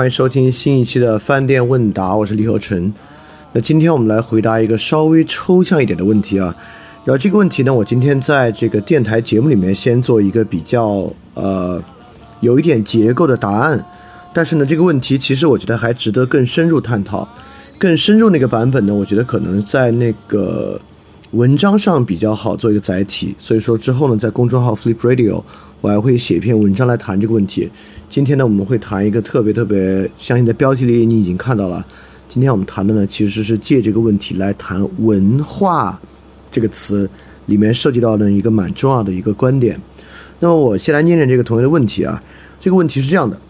欢迎收听新一期的饭店问答，我是李和成。那今天我们来回答一个稍微抽象一点的问题啊。然后这个问题呢，我今天在这个电台节目里面先做一个比较呃有一点结构的答案，但是呢，这个问题其实我觉得还值得更深入探讨。更深入那个版本呢，我觉得可能在那个文章上比较好做一个载体。所以说之后呢，在公众号 Flip Radio 我还会写一篇文章来谈这个问题。今天呢，我们会谈一个特别特别，相信在标题里你已经看到了。今天我们谈的呢，其实是借这个问题来谈“文化”这个词里面涉及到的一个蛮重要的一个观点。那么我先来念念这个同学的问题啊。这个问题是这样的，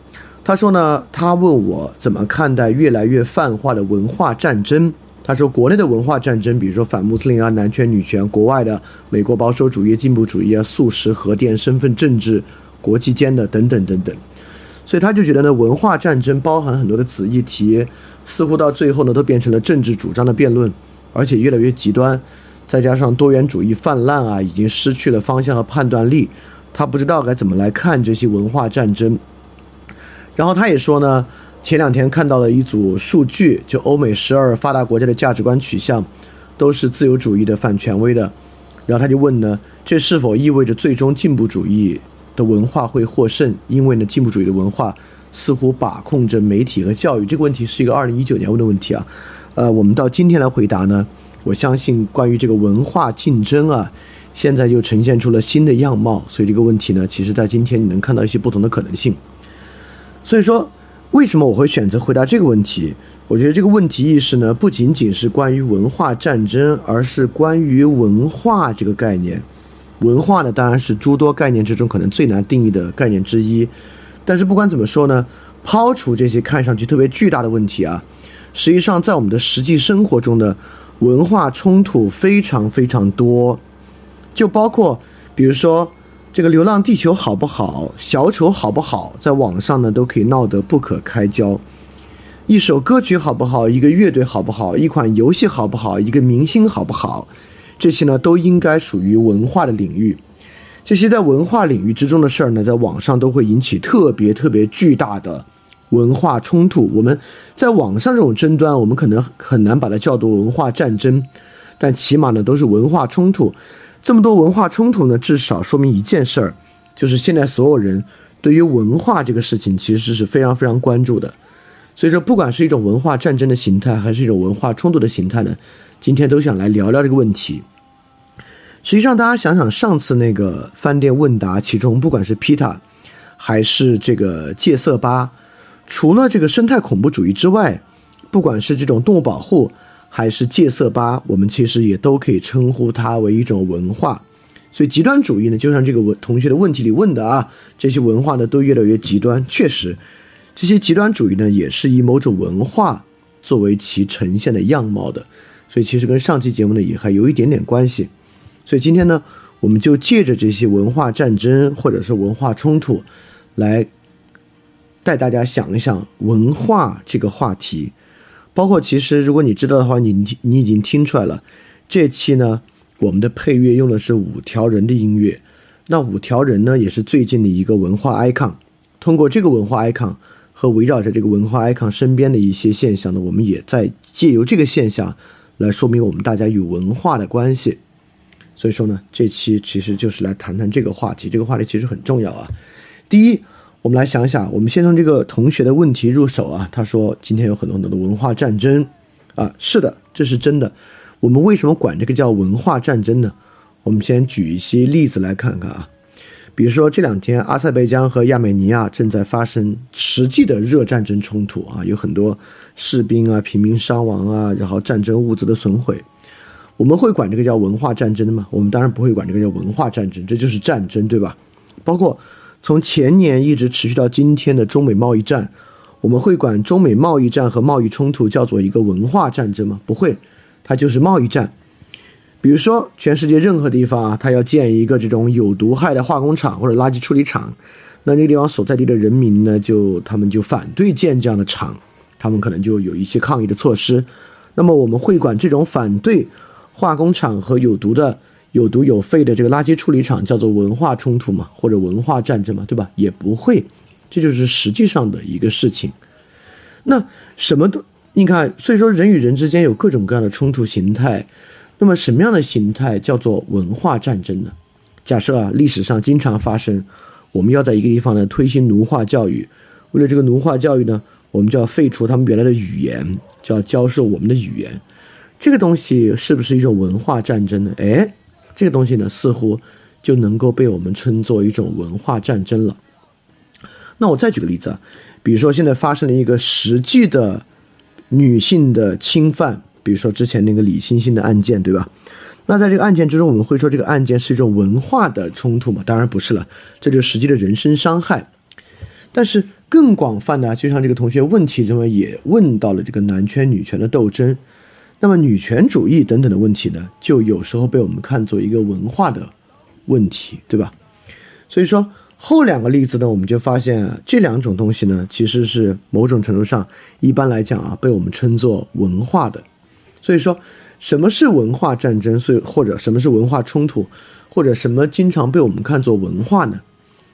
他说呢，他问我怎么看待越来越泛化的文化战争。他说，国内的文化战争，比如说反穆斯林啊、男权女权；国外的美国保守主义、进步主义啊、素食、核电、身份政治、国际间的等等等等。所以他就觉得呢，文化战争包含很多的子议题，似乎到最后呢，都变成了政治主张的辩论，而且越来越极端。再加上多元主义泛滥啊，已经失去了方向和判断力，他不知道该怎么来看这些文化战争。然后他也说呢，前两天看到了一组数据，就欧美十二发达国家的价值观取向都是自由主义的、反权威的。然后他就问呢，这是否意味着最终进步主义的文化会获胜？因为呢，进步主义的文化似乎把控着媒体和教育。这个问题是一个二零一九年问的问题啊。呃，我们到今天来回答呢，我相信关于这个文化竞争啊，现在就呈现出了新的样貌。所以这个问题呢，其实在今天你能看到一些不同的可能性。所以说，为什么我会选择回答这个问题？我觉得这个问题意识呢，不仅仅是关于文化战争，而是关于文化这个概念。文化呢，当然是诸多概念之中可能最难定义的概念之一。但是不管怎么说呢，抛除这些看上去特别巨大的问题啊，实际上在我们的实际生活中的文化冲突非常非常多，就包括比如说。这个《流浪地球》好不好？小丑好不好？在网上呢都可以闹得不可开交。一首歌曲好不好？一个乐队好不好？一款游戏好不好？一个明星好不好？这些呢都应该属于文化的领域。这些在文化领域之中的事儿呢，在网上都会引起特别特别巨大的文化冲突。我们在网上这种争端，我们可能很难把它叫做文化战争，但起码呢都是文化冲突。这么多文化冲突呢，至少说明一件事儿，就是现在所有人对于文化这个事情其实是非常非常关注的。所以说，不管是一种文化战争的形态，还是一种文化冲突的形态呢，今天都想来聊聊这个问题。实际上，大家想想上次那个饭店问答，其中不管是 Pita 还是这个戒色吧，除了这个生态恐怖主义之外，不管是这种动物保护，还是戒色吧，我们其实也都可以称呼它为一种文化。所以极端主义呢，就像这个文同学的问题里问的啊，这些文化呢都越来越极端。确实，这些极端主义呢也是以某种文化作为其呈现的样貌的。所以其实跟上期节目呢也还有一点点关系。所以今天呢，我们就借着这些文化战争或者是文化冲突，来带大家想一想文化这个话题。包括其实，如果你知道的话，你你已经听出来了。这期呢，我们的配乐用的是五条人的音乐。那五条人呢，也是最近的一个文化 icon。通过这个文化 icon 和围绕着这个文化 icon 身边的一些现象呢，我们也在借由这个现象来说明我们大家与文化的关系。所以说呢，这期其实就是来谈谈这个话题。这个话题其实很重要啊。第一。我们来想想，我们先从这个同学的问题入手啊。他说今天有很多很多的文化战争，啊，是的，这是真的。我们为什么管这个叫文化战争呢？我们先举一些例子来看看啊。比如说这两天，阿塞拜疆和亚美尼亚正在发生实际的热战争冲突啊，有很多士兵啊、平民伤亡啊，然后战争物资的损毁。我们会管这个叫文化战争吗？我们当然不会管这个叫文化战争，这就是战争，对吧？包括从前年一直持续到今天的中美贸易战，我们会管中美贸易战和贸易冲突叫做一个文化战争吗？不会，它就是贸易战。比如说，全世界任何地方啊，它要建一个这种有毒害的化工厂或者垃圾处理厂，那那个地方所在地的人民呢，就他们就反对建这样的厂，他们可能就有一些抗议的措施。那么我们会管这种反对化工厂和有毒的、有毒有废的这个垃圾处理厂叫做文化冲突嘛，或者文化战争嘛，对吧？也不会，这就是实际上的一个事情。那什么都你看，所以说人与人之间有各种各样的冲突形态。那么什么样的形态叫做文化战争呢？假设啊，历史上经常发生，我们要在一个地方呢推行奴化教育，为了这个奴化教育呢，我们就要废除他们原来的语言，就要教授我们的语言。这个东西是不是一种文化战争呢？哎，这个东西呢，似乎就能够被我们称作一种文化战争了。那我再举个例子啊，比如说现在发生了一个实际的女性的侵犯。比如说之前那个李星星的案件，对吧？那在这个案件之中，我们会说这个案件是一种文化的冲突吗？当然不是了，这就是实际的人身伤害。但是更广泛的，就像这个同学问题中也问到了这个男权女权的斗争，那么女权主义等等的问题呢，就有时候被我们看作一个文化的问题，对吧？所以说后两个例子呢，我们就发现这两种东西呢，其实是某种程度上，一般来讲啊，被我们称作文化的。所以说，什么是文化战争？所以或者什么是文化冲突？或者什么经常被我们看作文化呢？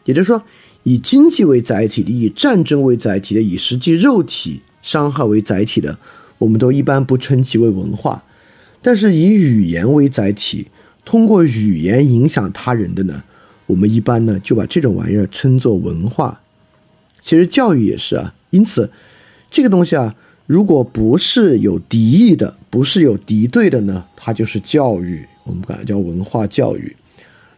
也就是说，以经济为载体的、以战争为载体的、以实际肉体伤害为载体的，我们都一般不称其为文化。但是以语言为载体，通过语言影响他人的呢，我们一般呢就把这种玩意儿称作文化。其实教育也是啊，因此这个东西啊。如果不是有敌意的，不是有敌对的呢？它就是教育，我们管它叫文化教育。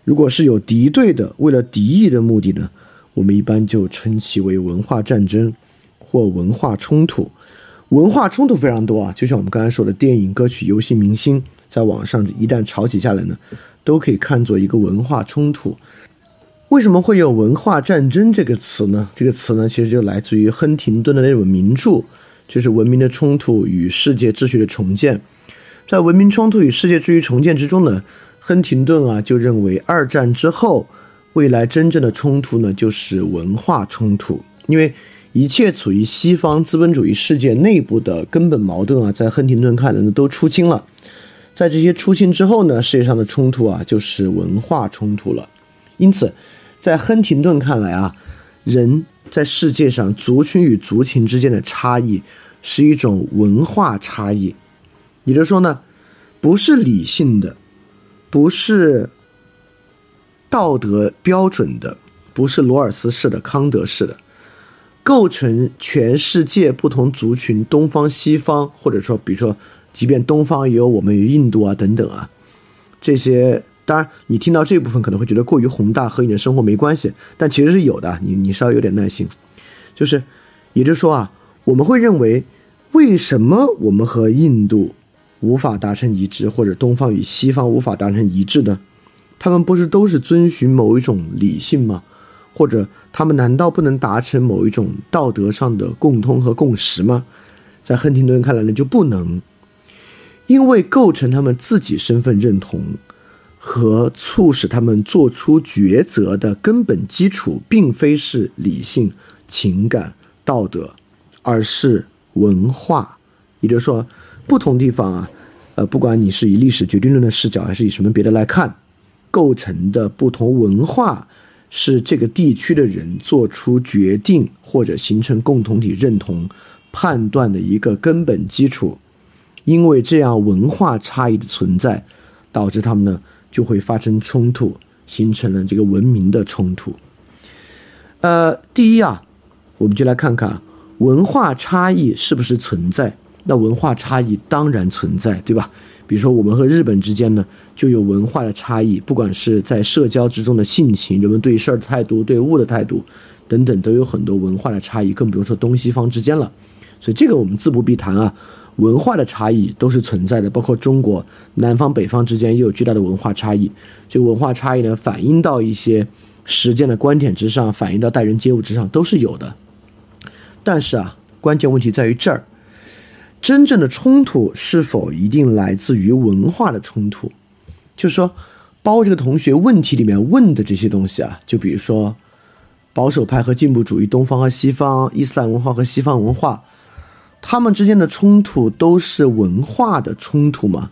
如果是有敌对的，为了敌意的目的呢，我们一般就称其为文化战争或文化冲突。文化冲突非常多啊，就像我们刚才说的，电影、歌曲、游戏、明星，在网上一旦吵起架来呢，都可以看作一个文化冲突。为什么会有文化战争这个词呢？这个词呢，其实就来自于亨廷顿的那本名著。就是文明的冲突与世界秩序的重建，在文明冲突与世界秩序重建之中呢，亨廷顿啊就认为二战之后，未来真正的冲突呢就是文化冲突，因为一切处于西方资本主义世界内部的根本矛盾啊，在亨廷顿看来呢都出清了，在这些出清之后呢，世界上的冲突啊就是文化冲突了，因此，在亨廷顿看来啊，人。在世界上，族群与族群之间的差异是一种文化差异，也就是说呢，不是理性的，不是道德标准的，不是罗尔斯式的、康德式的，构成全世界不同族群，东方、西方，或者说，比如说，即便东方也有我们与印度啊等等啊，这些。当然，你听到这部分可能会觉得过于宏大，和你的生活没关系，但其实是有的。你你稍微有点耐心，就是，也就是说啊，我们会认为，为什么我们和印度无法达成一致，或者东方与西方无法达成一致呢？他们不是都是遵循某一种理性吗？或者他们难道不能达成某一种道德上的共通和共识吗？在亨廷顿看来呢，就不能，因为构成他们自己身份认同。和促使他们做出抉择的根本基础，并非是理性、情感、道德，而是文化。也就是说，不同地方啊，呃，不管你是以历史决定论的视角，还是以什么别的来看，构成的不同文化，是这个地区的人做出决定或者形成共同体认同判断的一个根本基础。因为这样文化差异的存在，导致他们呢。就会发生冲突，形成了这个文明的冲突。呃，第一啊，我们就来看看文化差异是不是存在。那文化差异当然存在，对吧？比如说我们和日本之间呢，就有文化的差异，不管是在社交之中的性情，人们对事儿的态度、对物的态度等等，都有很多文化的差异，更不用说东西方之间了。所以这个我们自不必谈啊，文化的差异都是存在的，包括中国南方北方之间也有巨大的文化差异。这个文化差异呢，反映到一些实践的观点之上，反映到待人接物之上，都是有的。但是啊，关键问题在于这儿，真正的冲突是否一定来自于文化的冲突？就是说，包括这个同学问题里面问的这些东西啊，就比如说保守派和进步主义、东方和西方、伊斯兰文化和西方文化。他们之间的冲突都是文化的冲突吗？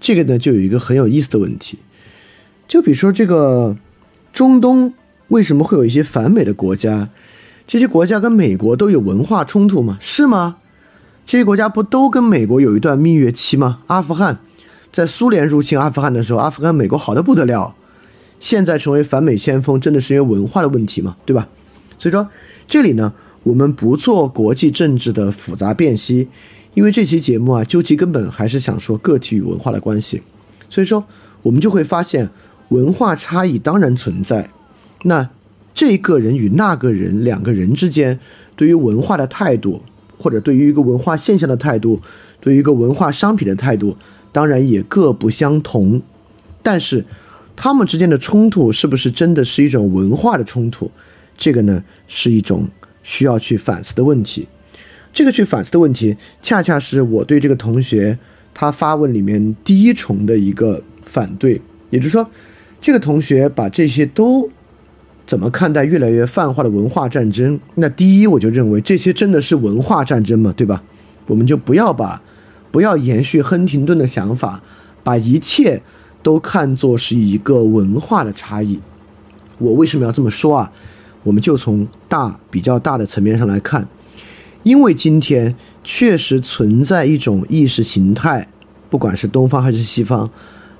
这个呢，就有一个很有意思的问题。就比如说，这个中东为什么会有一些反美的国家？这些国家跟美国都有文化冲突吗？是吗？这些国家不都跟美国有一段蜜月期吗？阿富汗在苏联入侵阿富汗的时候，阿富汗美国好的不得了。现在成为反美先锋，真的是因为文化的问题吗？对吧？所以说，这里呢。我们不做国际政治的复杂辨析，因为这期节目啊，究其根本还是想说个体与文化的关系。所以说，我们就会发现文化差异当然存在。那这个人与那个人两个人之间对于文化的态度，或者对于一个文化现象的态度，对于一个文化商品的态度，当然也各不相同。但是，他们之间的冲突是不是真的是一种文化的冲突？这个呢，是一种。需要去反思的问题，这个去反思的问题，恰恰是我对这个同学他发问里面第一重的一个反对。也就是说，这个同学把这些都怎么看待越来越泛化的文化战争？那第一，我就认为这些真的是文化战争吗？对吧？我们就不要把不要延续亨廷顿的想法，把一切都看作是一个文化的差异。我为什么要这么说啊？我们就从大比较大的层面上来看，因为今天确实存在一种意识形态，不管是东方还是西方，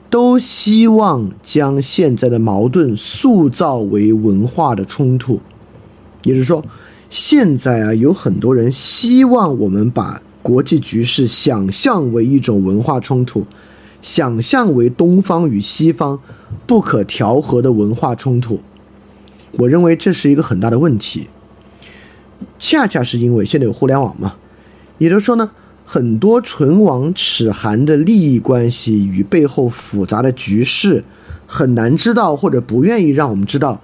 都希望将现在的矛盾塑造为文化的冲突。也就是说，现在啊，有很多人希望我们把国际局势想象为一种文化冲突，想象为东方与西方不可调和的文化冲突。我认为这是一个很大的问题，恰恰是因为现在有互联网嘛，也就是说呢，很多唇亡齿寒的利益关系与背后复杂的局势很难知道，或者不愿意让我们知道。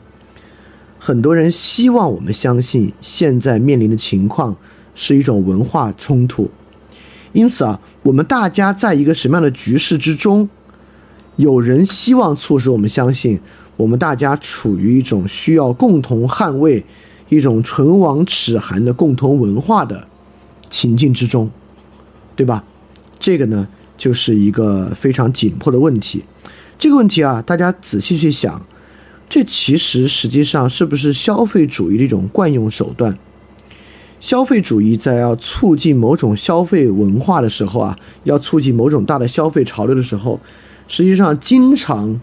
很多人希望我们相信现在面临的情况是一种文化冲突，因此啊，我们大家在一个什么样的局势之中，有人希望促使我们相信。我们大家处于一种需要共同捍卫一种唇亡齿寒的共同文化的情境之中，对吧？这个呢，就是一个非常紧迫的问题。这个问题啊，大家仔细去想，这其实实际上是不是消费主义的一种惯用手段？消费主义在要促进某种消费文化的时候啊，要促进某种大的消费潮流的时候，实际上经常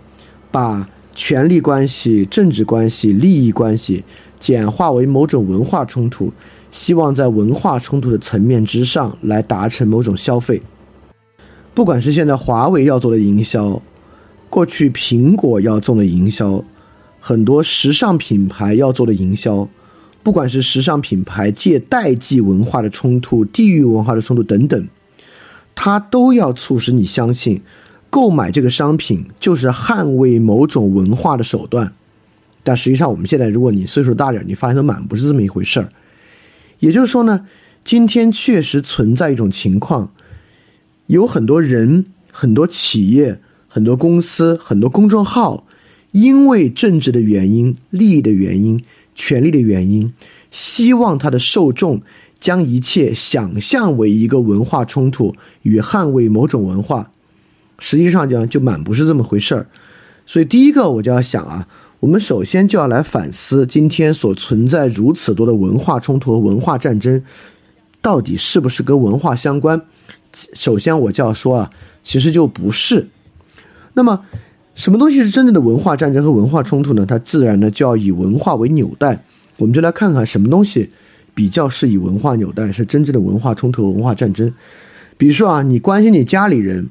把。权力关系、政治关系、利益关系简化为某种文化冲突，希望在文化冲突的层面之上来达成某种消费。不管是现在华为要做的营销，过去苹果要做的营销，很多时尚品牌要做的营销，不管是时尚品牌借代际文化的冲突、地域文化的冲突等等，它都要促使你相信。购买这个商品就是捍卫某种文化的手段，但实际上我们现在，如果你岁数大点，你发现都满不是这么一回事儿。也就是说呢，今天确实存在一种情况，有很多人、很多企业、很多公司、很多公众号，因为政治的原因、利益的原因、权力的原因，希望他的受众将一切想象为一个文化冲突与捍卫某种文化。实际上讲就满不是这么回事儿，所以第一个我就要想啊，我们首先就要来反思今天所存在如此多的文化冲突和文化战争，到底是不是跟文化相关？首先我就要说啊，其实就不是。那么，什么东西是真正的文化战争和文化冲突呢？它自然呢就要以文化为纽带，我们就来看看什么东西比较是以文化纽带，是真正的文化冲突和文化战争。比如说啊，你关心你家里人，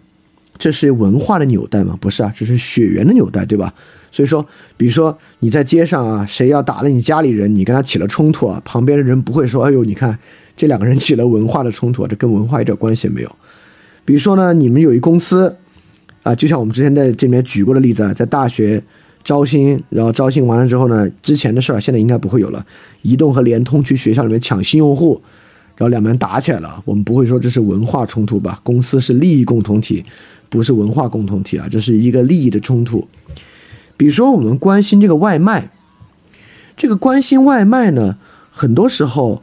这是文化的纽带吗？不是啊，这是血缘的纽带，对吧？所以说，比如说你在街上啊，谁要打了你家里人，你跟他起了冲突啊，旁边的人不会说，哎呦，你看这两个人起了文化的冲突，这跟文化一点关系也没有。比如说呢，你们有一公司，啊，就像我们之前在这边举过的例子啊，在大学招新，然后招新完了之后呢，之前的事儿现在应该不会有了。移动和联通去学校里面抢新用户，然后两边打起来了，我们不会说这是文化冲突吧？公司是利益共同体，不是文化共同体啊，这是一个利益的冲突。比如说我们关心这个外卖，这个关心外卖呢，很多时候。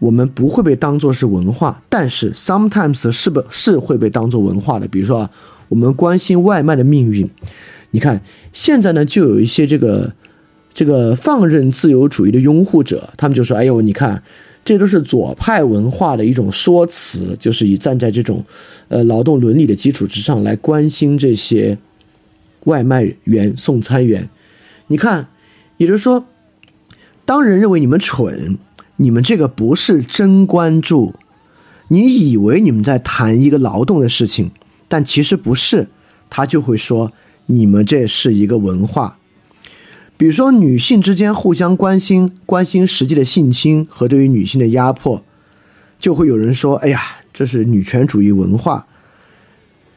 我们不会被当做是文化，但是 sometimes 是不，是会被当做文化的。比如说啊，我们关心外卖的命运。你看，现在呢，就有一些这个这个放任自由主义的拥护者，他们就说：“哎呦，你看，这都是左派文化的一种说辞，就是以站在这种呃劳动伦理的基础之上来关心这些外卖员、送餐员。你看，也就是说，当人认为你们蠢。”你们这个不是真关注，你以为你们在谈一个劳动的事情，但其实不是，他就会说你们这是一个文化。比如说女性之间互相关心，关心实际的性侵和对于女性的压迫，就会有人说：“哎呀，这是女权主义文化。”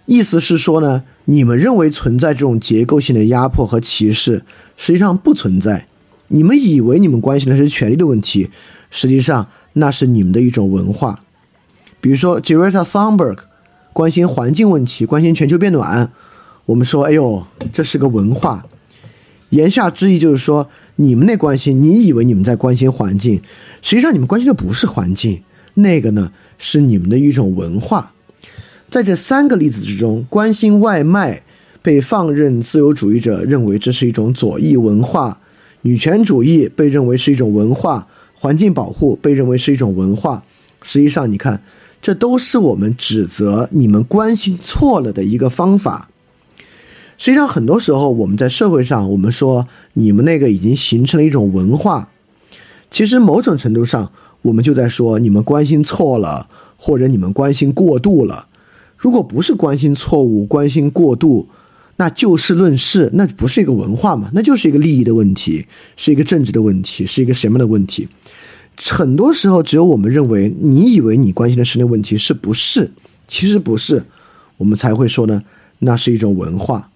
意思是说呢，你们认为存在这种结构性的压迫和歧视，实际上不存在。你们以为你们关心的是权利的问题。实际上，那是你们的一种文化。比如说，Greta Thunberg 关心环境问题，关心全球变暖。我们说，哎呦，这是个文化。言下之意就是说，你们那关心，你以为你们在关心环境，实际上你们关心的不是环境，那个呢是你们的一种文化。在这三个例子之中，关心外卖被放任自由主义者认为这是一种左翼文化，女权主义被认为是一种文化。环境保护被认为是一种文化，实际上你看，这都是我们指责你们关心错了的一个方法。实际上，很多时候我们在社会上，我们说你们那个已经形成了一种文化，其实某种程度上，我们就在说你们关心错了，或者你们关心过度了。如果不是关心错误、关心过度，那就事论事，那不是一个文化嘛？那就是一个利益的问题，是一个政治的问题，是一个什么的问题？很多时候，只有我们认为你以为你关心的是那问题，是不是？其实不是，我们才会说呢，那是一种文化，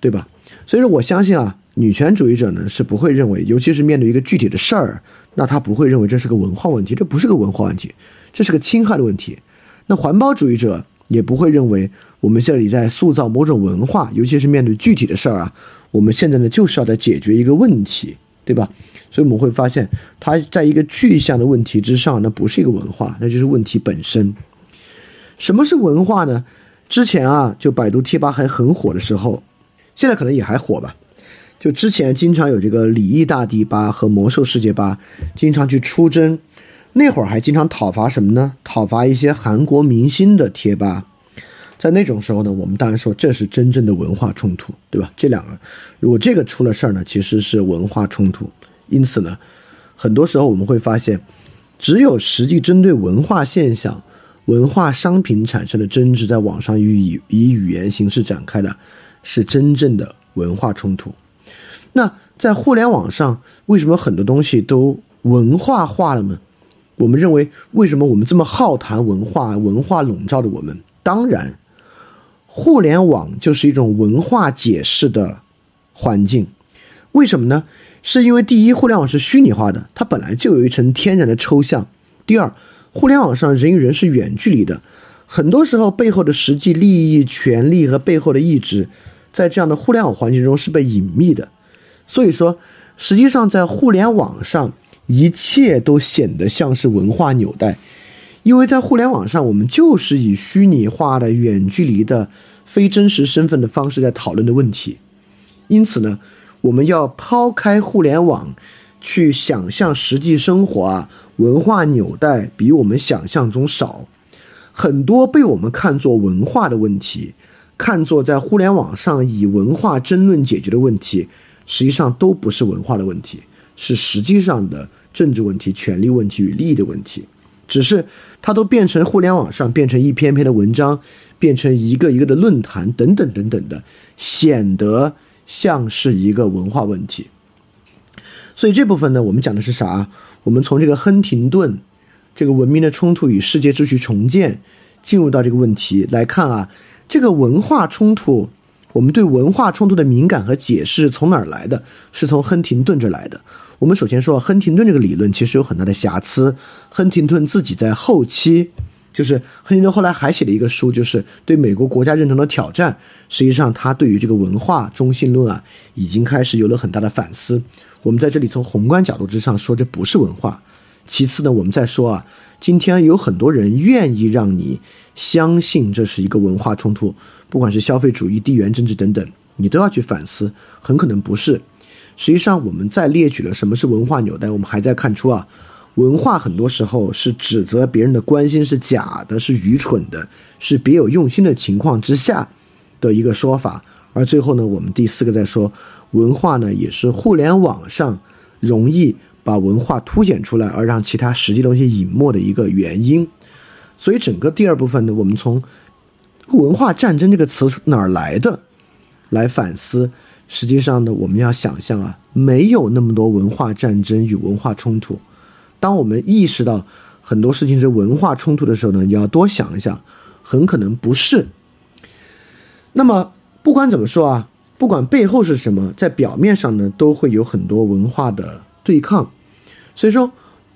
对吧？所以说，我相信啊，女权主义者呢是不会认为，尤其是面对一个具体的事儿，那他不会认为这是个文化问题，这不是个文化问题，这是个侵害的问题。那环保主义者也不会认为。我们这里在塑造某种文化，尤其是面对具体的事儿啊，我们现在呢就是要在解决一个问题，对吧？所以我们会发现，它在一个具象的问题之上，那不是一个文化，那就是问题本身。什么是文化呢？之前啊，就百度贴吧还很火的时候，现在可能也还火吧。就之前经常有这个礼义大帝吧和魔兽世界吧，经常去出征，那会儿还经常讨伐什么呢？讨伐一些韩国明星的贴吧。在那种时候呢，我们当然说这是真正的文化冲突，对吧？这两个，如果这个出了事儿呢，其实是文化冲突。因此呢，很多时候我们会发现，只有实际针对文化现象、文化商品产生的争执，在网上予以以语言形式展开的，是真正的文化冲突。那在互联网上，为什么很多东西都文化化了呢？我们认为，为什么我们这么好谈文化？文化笼罩着我们，当然。互联网就是一种文化解释的环境，为什么呢？是因为第一，互联网是虚拟化的，它本来就有一层天然的抽象；第二，互联网上人与人是远距离的，很多时候背后的实际利益、权利和背后的意志，在这样的互联网环境中是被隐秘的。所以说，实际上在互联网上，一切都显得像是文化纽带。因为在互联网上，我们就是以虚拟化的、远距离的、非真实身份的方式在讨论的问题。因此呢，我们要抛开互联网，去想象实际生活啊，文化纽带比我们想象中少。很多被我们看作文化的问题，看作在互联网上以文化争论解决的问题，实际上都不是文化的问题，是实际上的政治问题、权力问题与利益的问题。只是它都变成互联网上变成一篇篇的文章，变成一个一个的论坛等等等等的，显得像是一个文化问题。所以这部分呢，我们讲的是啥？我们从这个亨廷顿这个文明的冲突与世界秩序重建进入到这个问题来看啊，这个文化冲突，我们对文化冲突的敏感和解释从哪儿来的？是从亨廷顿这来的。我们首先说，亨廷顿这个理论其实有很大的瑕疵。亨廷顿自己在后期，就是亨廷顿后来还写了一个书，就是对美国国家认同的挑战。实际上，他对于这个文化中心论啊，已经开始有了很大的反思。我们在这里从宏观角度之上说，这不是文化。其次呢，我们再说啊，今天有很多人愿意让你相信这是一个文化冲突，不管是消费主义、地缘政治等等，你都要去反思，很可能不是。实际上，我们在列举了什么是文化纽带，我们还在看出啊，文化很多时候是指责别人的关心是假的，是愚蠢的，是别有用心的情况之下的一个说法。而最后呢，我们第四个在说，文化呢也是互联网上容易把文化凸显出来，而让其他实际东西隐没的一个原因。所以整个第二部分呢，我们从“文化战争”这个词哪儿来的来反思。实际上呢，我们要想象啊，没有那么多文化战争与文化冲突。当我们意识到很多事情是文化冲突的时候呢，你要多想一想，很可能不是。那么不管怎么说啊，不管背后是什么，在表面上呢，都会有很多文化的对抗。所以说，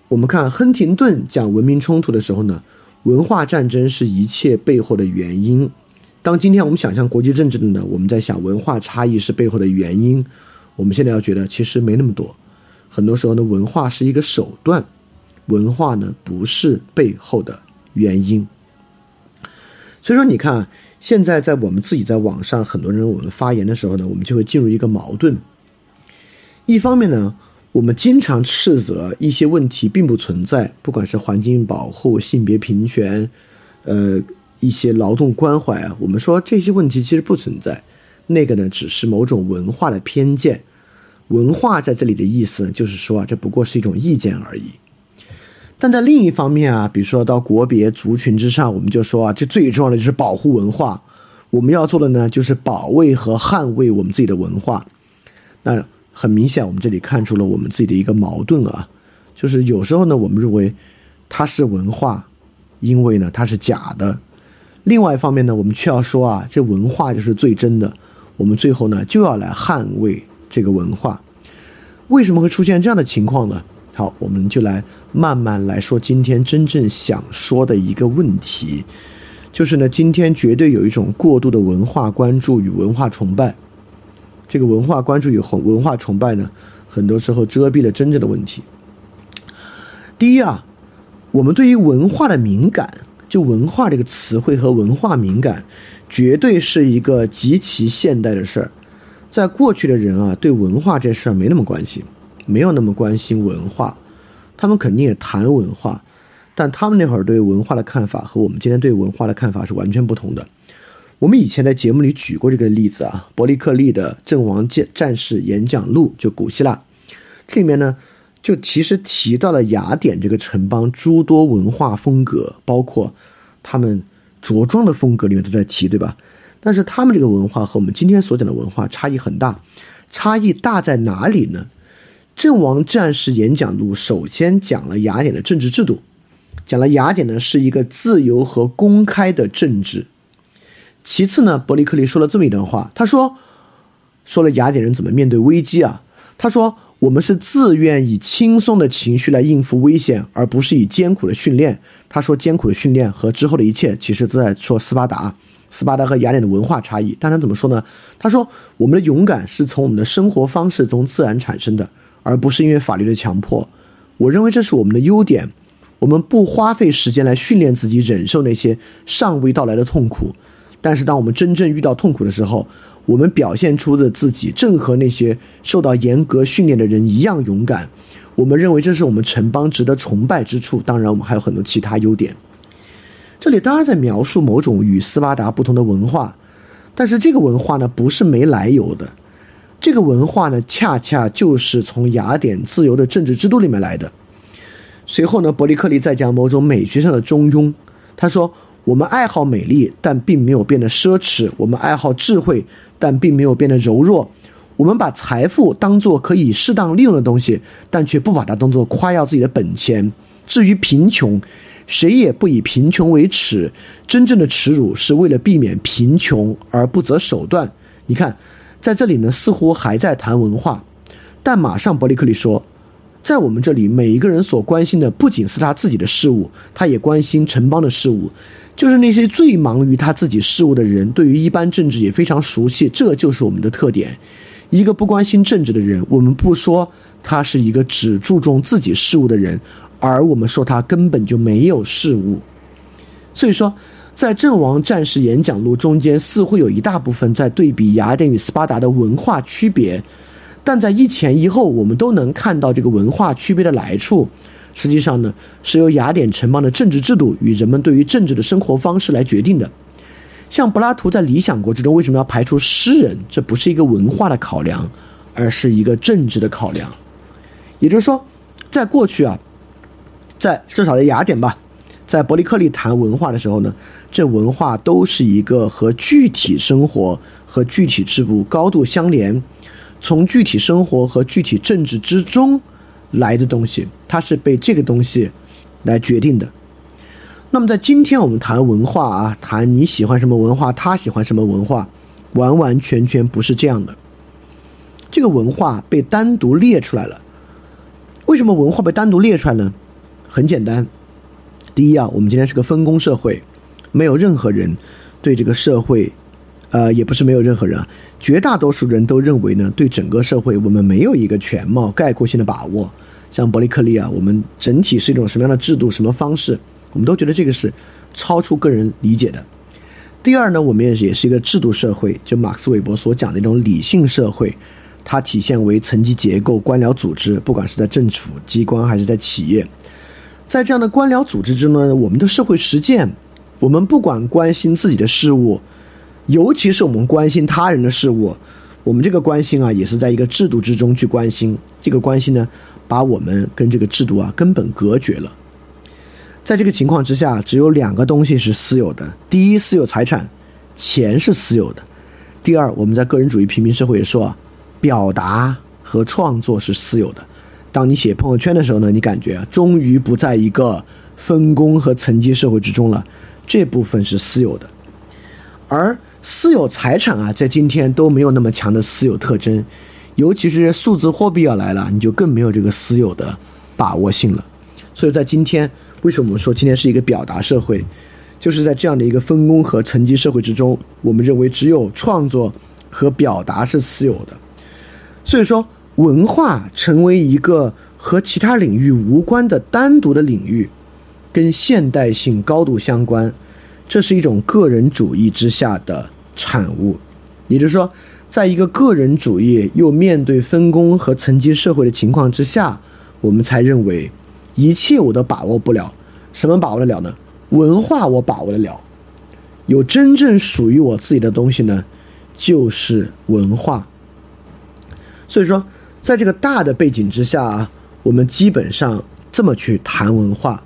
我们看亨廷顿讲文明冲突的时候呢，文化战争是一切背后的原因。当今天我们想象国际政治的呢，我们在想文化差异是背后的原因。我们现在要觉得其实没那么多，很多时候呢，文化是一个手段，文化呢不是背后的原因。所以说，你看现在在我们自己在网上很多人我们发言的时候呢，我们就会进入一个矛盾。一方面呢，我们经常斥责一些问题并不存在，不管是环境保护、性别平权，呃。一些劳动关怀啊，我们说这些问题其实不存在，那个呢只是某种文化的偏见。文化在这里的意思就是说啊，这不过是一种意见而已。但在另一方面啊，比如说到国别族群之上，我们就说啊，这最重要的就是保护文化。我们要做的呢，就是保卫和捍卫我们自己的文化。那很明显，我们这里看出了我们自己的一个矛盾啊，就是有时候呢，我们认为它是文化，因为呢它是假的。另外一方面呢，我们却要说啊，这文化就是最真的。我们最后呢，就要来捍卫这个文化。为什么会出现这样的情况呢？好，我们就来慢慢来说今天真正想说的一个问题，就是呢，今天绝对有一种过度的文化关注与文化崇拜。这个文化关注与文文化崇拜呢，很多时候遮蔽了真正的问题。第一啊，我们对于文化的敏感。就文化这个词汇和文化敏感，绝对是一个极其现代的事儿。在过去的人啊，对文化这事儿没那么关心，没有那么关心文化。他们肯定也谈文化，但他们那会儿对文化的看法和我们今天对文化的看法是完全不同的。我们以前在节目里举过这个例子啊，伯利克利的《阵亡战战士演讲录》就古希腊，这里面呢。就其实提到了雅典这个城邦诸多文化风格，包括他们着装的风格里面都在提，对吧？但是他们这个文化和我们今天所讲的文化差异很大，差异大在哪里呢？阵亡战士演讲录首先讲了雅典的政治制度，讲了雅典呢是一个自由和公开的政治。其次呢，伯利克利说了这么一段话，他说，说了雅典人怎么面对危机啊？他说。我们是自愿以轻松的情绪来应付危险，而不是以艰苦的训练。他说，艰苦的训练和之后的一切，其实都在说斯巴达。斯巴达和雅典的文化差异，但他怎么说呢？他说，我们的勇敢是从我们的生活方式中自然产生的，而不是因为法律的强迫。我认为这是我们的优点。我们不花费时间来训练自己忍受那些尚未到来的痛苦。但是，当我们真正遇到痛苦的时候，我们表现出的自己正和那些受到严格训练的人一样勇敢。我们认为这是我们城邦值得崇拜之处。当然，我们还有很多其他优点。这里当然在描述某种与斯巴达不同的文化，但是这个文化呢，不是没来由的。这个文化呢，恰恰就是从雅典自由的政治制度里面来的。随后呢，伯利克利再讲某种美学上的中庸。他说：“我们爱好美丽，但并没有变得奢侈；我们爱好智慧，但并没有变得柔弱。我们把财富当作可以适当利用的东西，但却不把它当作夸耀自己的本钱。至于贫穷，谁也不以贫穷为耻。真正的耻辱是为了避免贫穷而不择手段。你看，在这里呢，似乎还在谈文化，但马上伯利克利说。”在我们这里，每一个人所关心的不仅是他自己的事物，他也关心城邦的事物。就是那些最忙于他自己事物的人，对于一般政治也非常熟悉。这就是我们的特点。一个不关心政治的人，我们不说他是一个只注重自己事物的人，而我们说他根本就没有事物。所以说，在阵亡战士演讲录中间，似乎有一大部分在对比雅典与斯巴达的文化区别。但在一前一后，我们都能看到这个文化区别的来处。实际上呢，是由雅典城邦的政治制度与人们对于政治的生活方式来决定的。像柏拉图在《理想国》之中为什么要排除诗人？这不是一个文化的考量，而是一个政治的考量。也就是说，在过去啊，在至少在雅典吧，在伯利克利谈文化的时候呢，这文化都是一个和具体生活和具体制度高度相连。从具体生活和具体政治之中来的东西，它是被这个东西来决定的。那么在今天我们谈文化啊，谈你喜欢什么文化，他喜欢什么文化，完完全全不是这样的。这个文化被单独列出来了。为什么文化被单独列出来呢？很简单，第一啊，我们今天是个分工社会，没有任何人对这个社会。呃，也不是没有任何人啊，绝大多数人都认为呢，对整个社会我们没有一个全貌、概括性的把握。像伯利克利啊，我们整体是一种什么样的制度、什么方式，我们都觉得这个是超出个人理解的。第二呢，我们也是也是一个制度社会，就马克思韦伯所讲的一种理性社会，它体现为层级结构、官僚组织，不管是在政府机关还是在企业，在这样的官僚组织之中呢，我们的社会实践，我们不管关心自己的事物。尤其是我们关心他人的事物，我们这个关心啊，也是在一个制度之中去关心。这个关心呢，把我们跟这个制度啊根本隔绝了。在这个情况之下，只有两个东西是私有的：第一，私有财产，钱是私有的；第二，我们在个人主义平民社会也说，表达和创作是私有的。当你写朋友圈的时候呢，你感觉终于不在一个分工和层级社会之中了，这部分是私有的，而。私有财产啊，在今天都没有那么强的私有特征，尤其是数字货币要来了，你就更没有这个私有的把握性了。所以在今天，为什么我们说今天是一个表达社会？就是在这样的一个分工和层级社会之中，我们认为只有创作和表达是私有的。所以说，文化成为一个和其他领域无关的单独的领域，跟现代性高度相关。这是一种个人主义之下的产物，也就是说，在一个个人主义又面对分工和层级社会的情况之下，我们才认为一切我都把握不了。什么把握得了呢？文化我把握得了，有真正属于我自己的东西呢，就是文化。所以说，在这个大的背景之下啊，我们基本上这么去谈文化，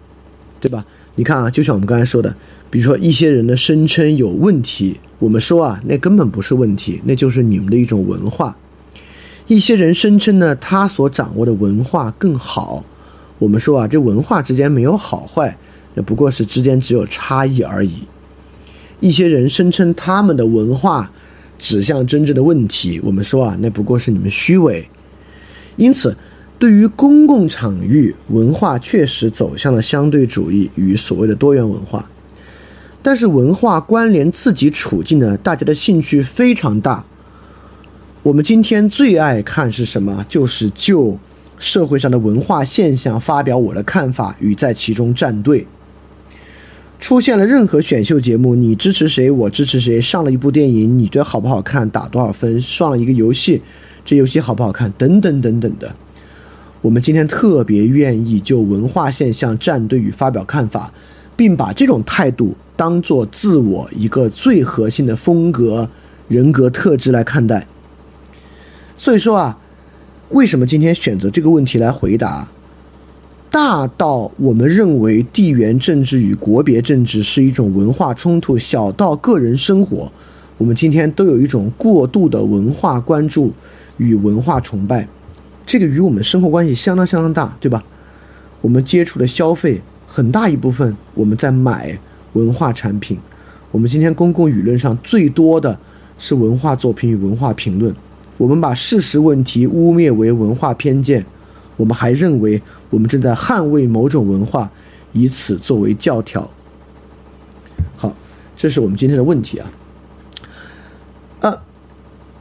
对吧？你看啊，就像我们刚才说的。比如说一些人的声称有问题，我们说啊，那根本不是问题，那就是你们的一种文化。一些人声称呢，他所掌握的文化更好，我们说啊，这文化之间没有好坏，那不过是之间只有差异而已。一些人声称他们的文化指向真正的问题，我们说啊，那不过是你们虚伪。因此，对于公共场域，文化确实走向了相对主义与所谓的多元文化。但是文化关联自己处境呢，大家的兴趣非常大。我们今天最爱看是什么？就是就社会上的文化现象发表我的看法与在其中站队。出现了任何选秀节目，你支持谁，我支持谁。上了一部电影，你觉得好不好看，打多少分？上了一个游戏，这游戏好不好看？等等等等的。我们今天特别愿意就文化现象站队与发表看法，并把这种态度。当做自我一个最核心的风格、人格特质来看待。所以说啊，为什么今天选择这个问题来回答？大到我们认为地缘政治与国别政治是一种文化冲突，小到个人生活，我们今天都有一种过度的文化关注与文化崇拜，这个与我们生活关系相当相当大，对吧？我们接触的消费很大一部分我们在买文化产品，我们今天公共舆论上最多的是文化作品与文化评论，我们把事实问题污蔑为文化偏见。我们还认为我们正在捍卫某种文化，以此作为教条。好，这是我们今天的问题啊。啊，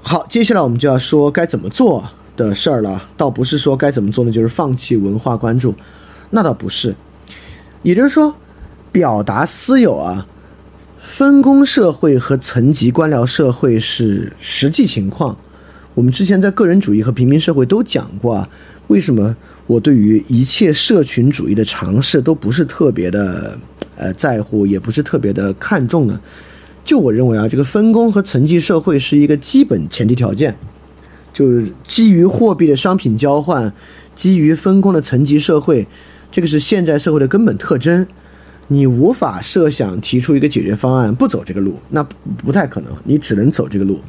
好，接下来我们就要说该怎么做的事儿了。倒不是说该怎么做呢，就是放弃文化关注，那倒不是。也就是说，表达私有啊，分工社会和层级官僚社会是实际情况。我们之前在个人主义和平民社会都讲过啊。为什么我对于一切社群主义的尝试都不是特别的呃在乎，也不是特别的看重呢？就我认为啊，这个分工和层级社会是一个基本前提条件，就是基于货币的商品交换，基于分工的层级社会，这个是现在社会的根本特征。你无法设想提出一个解决方案不走这个路，那不太可能，你只能走这个路。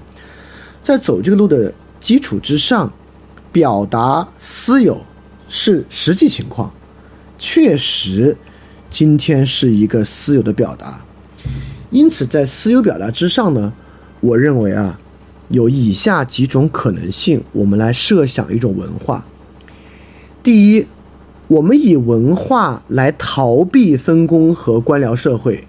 在走这个路的基础之上。表达私有是实际情况，确实，今天是一个私有的表达。因此，在私有表达之上呢，我认为啊，有以下几种可能性，我们来设想一种文化。第一，我们以文化来逃避分工和官僚社会，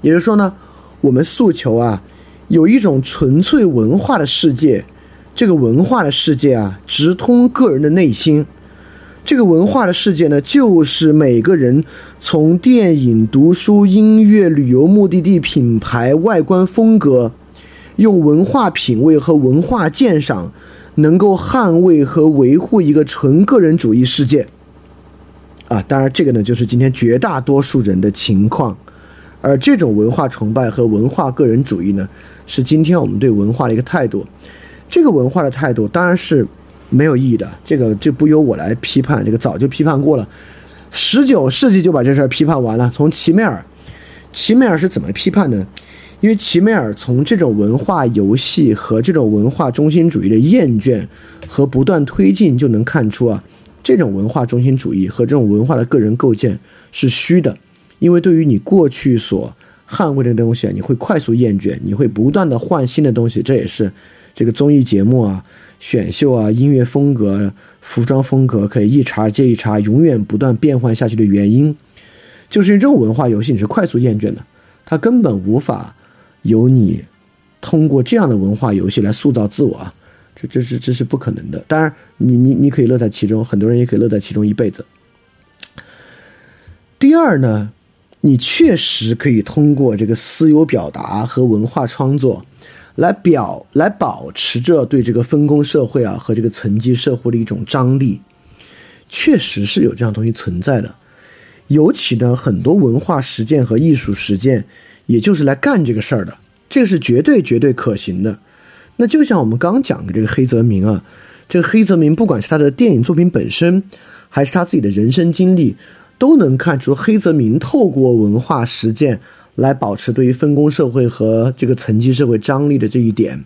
也就是说呢，我们诉求啊，有一种纯粹文化的世界。这个文化的世界啊，直通个人的内心。这个文化的世界呢，就是每个人从电影、读书、音乐、旅游目的地、品牌、外观风格，用文化品味和文化鉴赏，能够捍卫和维护一个纯个人主义世界。啊，当然，这个呢，就是今天绝大多数人的情况。而这种文化崇拜和文化个人主义呢，是今天我们对文化的一个态度。这个文化的态度当然是没有意义的，这个就不由我来批判，这个早就批判过了。十九世纪就把这事儿批判完了。从齐美尔，齐美尔是怎么批判呢？因为齐美尔从这种文化游戏和这种文化中心主义的厌倦和不断推进就能看出啊，这种文化中心主义和这种文化的个人构建是虚的，因为对于你过去所捍卫的东西啊，你会快速厌倦，你会不断的换新的东西，这也是。这个综艺节目啊，选秀啊，音乐风格、服装风格可以一茬接一茬，永远不断变换下去的原因，就是这种文化游戏你是快速厌倦的，它根本无法由你通过这样的文化游戏来塑造自我啊，这这是这是不可能的。当然，你你你可以乐在其中，很多人也可以乐在其中一辈子。第二呢，你确实可以通过这个私有表达和文化创作。来表来保持着对这个分工社会啊和这个层级社会的一种张力，确实是有这样东西存在的。尤其呢，很多文化实践和艺术实践，也就是来干这个事儿的，这个是绝对绝对可行的。那就像我们刚讲的这个黑泽明啊，这个黑泽明不管是他的电影作品本身，还是他自己的人生经历，都能看出黑泽明透过文化实践。来保持对于分工社会和这个层级社会张力的这一点，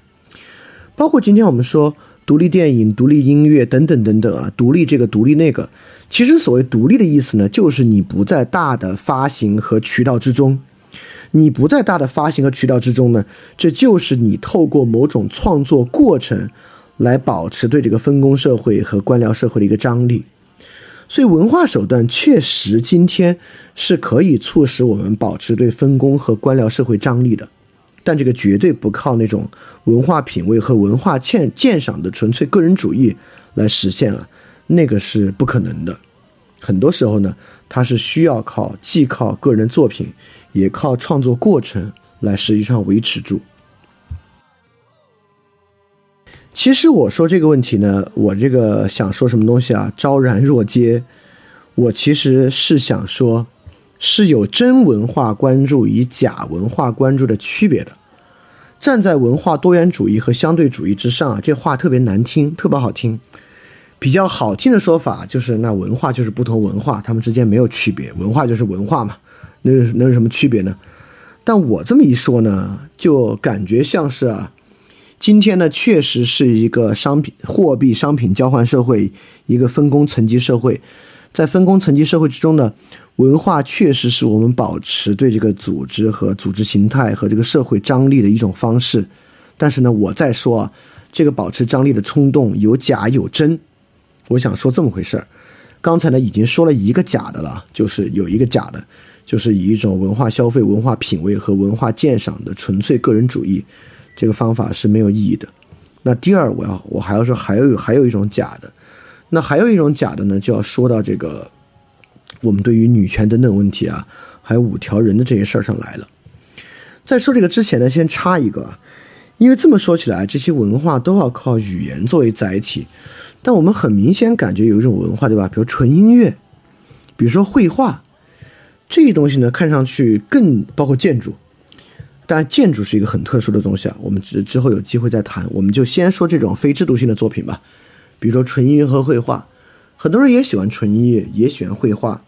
包括今天我们说独立电影、独立音乐等等等等啊，独立这个独立那个，其实所谓独立的意思呢，就是你不在大的发行和渠道之中，你不在大的发行和渠道之中呢，这就是你透过某种创作过程来保持对这个分工社会和官僚社会的一个张力。所以，文化手段确实今天是可以促使我们保持对分工和官僚社会张力的，但这个绝对不靠那种文化品味和文化鉴鉴赏的纯粹个人主义来实现啊，那个是不可能的。很多时候呢，它是需要靠既靠个人作品，也靠创作过程来实际上维持住。其实我说这个问题呢，我这个想说什么东西啊，昭然若揭。我其实是想说，是有真文化关注与假文化关注的区别的。站在文化多元主义和相对主义之上啊，这话特别难听，特别好听。比较好听的说法就是，那文化就是不同文化，他们之间没有区别，文化就是文化嘛，能能有什么区别呢？但我这么一说呢，就感觉像是啊，今天呢确实是一个商品货币商品交换社会，一个分工层级社会，在分工层级社会之中呢，文化确实是我们保持对这个组织和组织形态和这个社会张力的一种方式。但是呢，我再说啊，这个保持张力的冲动有假有真。我想说这么回事儿，刚才呢已经说了一个假的了，就是有一个假的，就是以一种文化消费、文化品味和文化鉴赏的纯粹个人主义，这个方法是没有意义的。那第二，我要我还要说还有还有一种假的，那还有一种假的呢，就要说到这个我们对于女权等等问题啊，还有五条人的这些事儿上来了。在说这个之前呢，先插一个，因为这么说起来，这些文化都要靠语言作为载体。但我们很明显感觉有一种文化，对吧？比如纯音乐，比如说绘画，这些东西呢，看上去更包括建筑。但，建筑是一个很特殊的东西啊，我们之之后有机会再谈。我们就先说这种非制度性的作品吧，比如说纯音乐和绘画。很多人也喜欢纯音乐，也喜欢绘画，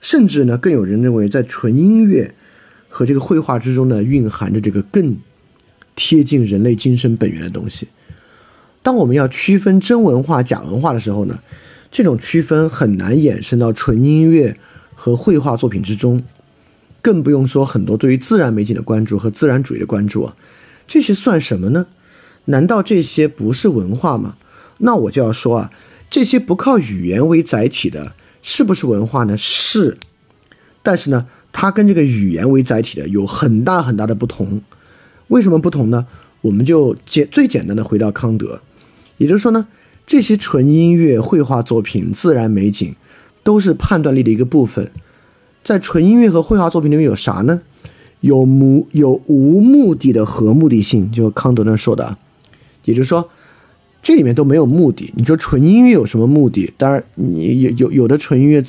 甚至呢，更有人认为在纯音乐和这个绘画之中呢，蕴含着这个更贴近人类精神本源的东西。当我们要区分真文化、假文化的时候呢，这种区分很难衍生到纯音乐和绘画作品之中，更不用说很多对于自然美景的关注和自然主义的关注啊，这些算什么呢？难道这些不是文化吗？那我就要说啊，这些不靠语言为载体的，是不是文化呢？是，但是呢，它跟这个语言为载体的有很大很大的不同。为什么不同呢？我们就简最简单的回到康德。也就是说呢，这些纯音乐、绘画作品、自然美景，都是判断力的一个部分。在纯音乐和绘画作品里面有啥呢？有目有无目的的和目的性，就康德那说的。也就是说，这里面都没有目的。你说纯音乐有什么目的？当然，你有有有的纯音乐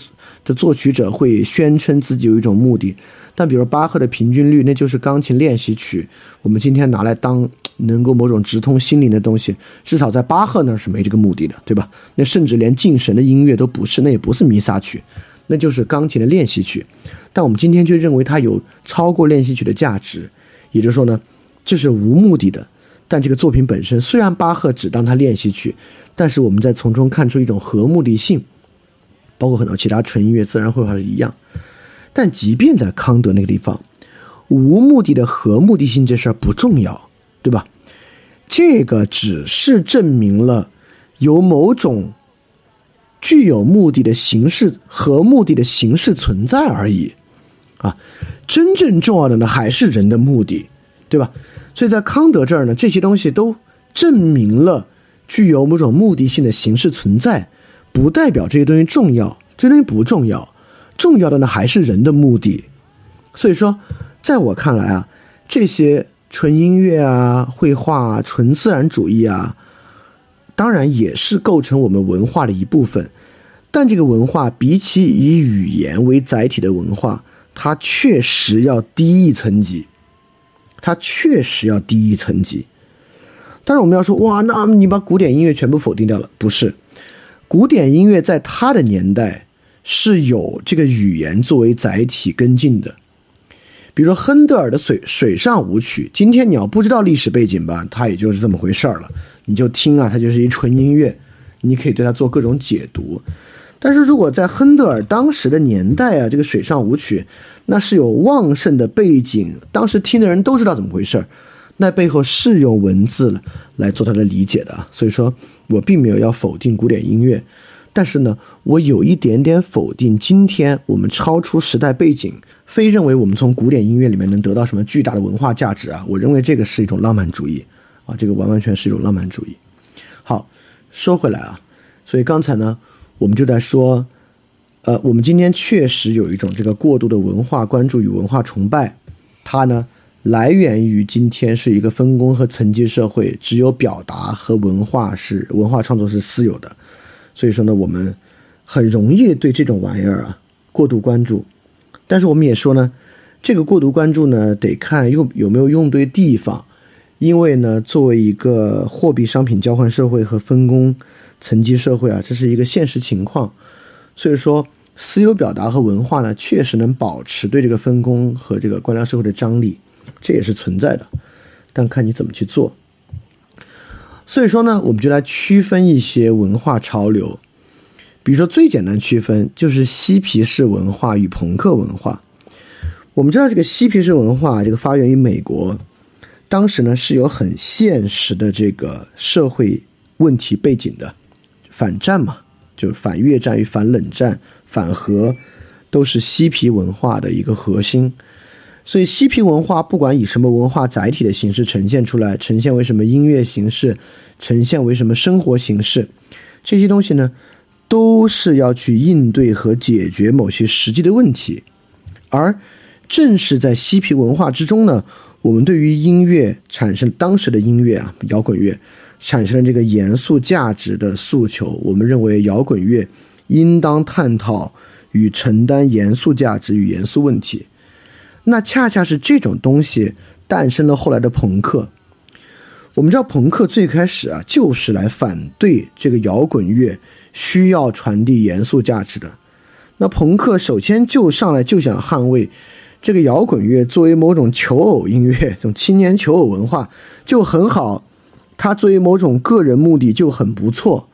的作曲者会宣称自己有一种目的。但比如巴赫的平均律，那就是钢琴练习曲。我们今天拿来当能够某种直通心灵的东西，至少在巴赫那是没这个目的的，对吧？那甚至连敬神的音乐都不是，那也不是弥撒曲，那就是钢琴的练习曲。但我们今天却认为它有超过练习曲的价值，也就是说呢，这是无目的的。但这个作品本身，虽然巴赫只当它练习曲，但是我们在从中看出一种和目的性，包括很多其他纯音乐、自然绘画是一样。但即便在康德那个地方，无目的的和目的性这事儿不重要，对吧？这个只是证明了有某种具有目的的形式和目的的形式存在而已，啊，真正重要的呢还是人的目的，对吧？所以在康德这儿呢，这些东西都证明了具有某种目的性的形式存在，不代表这些东西重要，这些东西不重要。重要的呢还是人的目的，所以说，在我看来啊，这些纯音乐啊、绘画、啊纯自然主义啊，当然也是构成我们文化的一部分，但这个文化比起以语言为载体的文化，它确实要低一层级，它确实要低一层级。但是我们要说，哇，那你把古典音乐全部否定掉了？不是，古典音乐在它的年代。是有这个语言作为载体跟进的，比如说亨德尔的水水上舞曲，今天你要不知道历史背景吧，它也就是这么回事儿了，你就听啊，它就是一纯音乐，你可以对它做各种解读。但是如果在亨德尔当时的年代啊，这个水上舞曲那是有旺盛的背景，当时听的人都知道怎么回事儿，那背后是用文字来做它的理解的，所以说我并没有要否定古典音乐。但是呢，我有一点点否定今天我们超出时代背景，非认为我们从古典音乐里面能得到什么巨大的文化价值啊！我认为这个是一种浪漫主义啊，这个完完全是一种浪漫主义。好，说回来啊，所以刚才呢，我们就在说，呃，我们今天确实有一种这个过度的文化关注与文化崇拜，它呢来源于今天是一个分工和层级社会，只有表达和文化是文化创作是私有的。所以说呢，我们很容易对这种玩意儿啊过度关注，但是我们也说呢，这个过度关注呢得看用有没有用对地方，因为呢，作为一个货币商品交换社会和分工层级社会啊，这是一个现实情况。所以说，私有表达和文化呢，确实能保持对这个分工和这个官僚社会的张力，这也是存在的，但看你怎么去做。所以说呢，我们就来区分一些文化潮流，比如说最简单区分就是嬉皮士文化与朋克文化。我们知道这个嬉皮士文化，这个发源于美国，当时呢是有很现实的这个社会问题背景的，反战嘛，就是反越战与反冷战、反核，都是嬉皮文化的一个核心。所以，嬉皮文化不管以什么文化载体的形式呈现出来，呈现为什么音乐形式，呈现为什么生活形式，这些东西呢，都是要去应对和解决某些实际的问题。而正是在嬉皮文化之中呢，我们对于音乐产生当时的音乐啊，摇滚乐产生了这个严肃价值的诉求。我们认为摇滚乐应当探讨与承担严肃价值与严肃问题。那恰恰是这种东西诞生了后来的朋克。我们知道，朋克最开始啊，就是来反对这个摇滚乐需要传递严肃价值的。那朋克首先就上来就想捍卫这个摇滚乐作为某种求偶音乐，这种青年求偶文化就很好，它作为某种个人目的就很不错。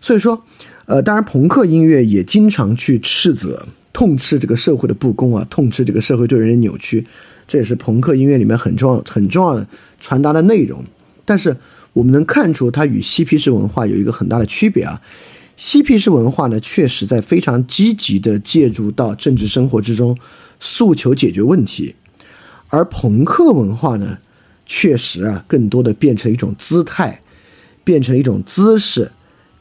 所以说，呃，当然朋克音乐也经常去斥责。痛斥这个社会的不公啊，痛斥这个社会对人的扭曲，这也是朋克音乐里面很重要、很重要的传达的内容。但是我们能看出，它与嬉皮士文化有一个很大的区别啊。嬉皮士文化呢，确实在非常积极的介入到政治生活之中，诉求解决问题；而朋克文化呢，确实啊，更多的变成一种姿态，变成一种姿势，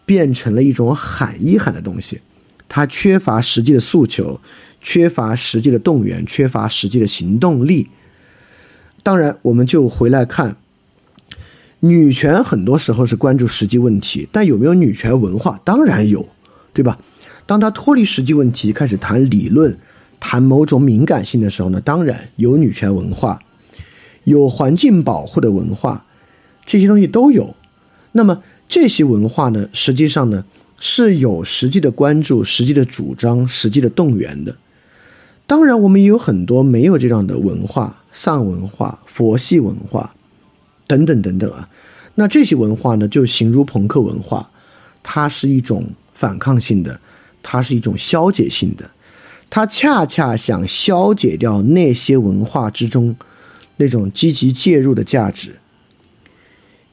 变成了一种喊一喊的东西。它缺乏实际的诉求，缺乏实际的动员，缺乏实际的行动力。当然，我们就回来看，女权很多时候是关注实际问题，但有没有女权文化？当然有，对吧？当他脱离实际问题，开始谈理论，谈某种敏感性的时候呢？当然有女权文化，有环境保护的文化，这些东西都有。那么这些文化呢？实际上呢？是有实际的关注、实际的主张、实际的动员的。当然，我们也有很多没有这样的文化，丧文化、佛系文化等等等等啊。那这些文化呢，就形如朋克文化，它是一种反抗性的，它是一种消解性的，它恰恰想消解掉那些文化之中那种积极介入的价值。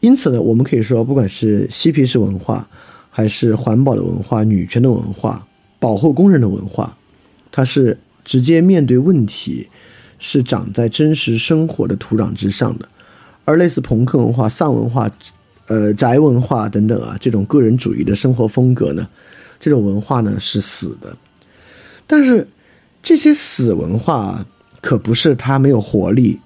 因此呢，我们可以说，不管是嬉皮士文化，还是环保的文化、女权的文化、保护工人的文化，它是直接面对问题，是长在真实生活的土壤之上的。而类似朋克文化、丧文化、呃宅文化等等啊，这种个人主义的生活风格呢，这种文化呢是死的。但是这些死文化可不是它没有活力，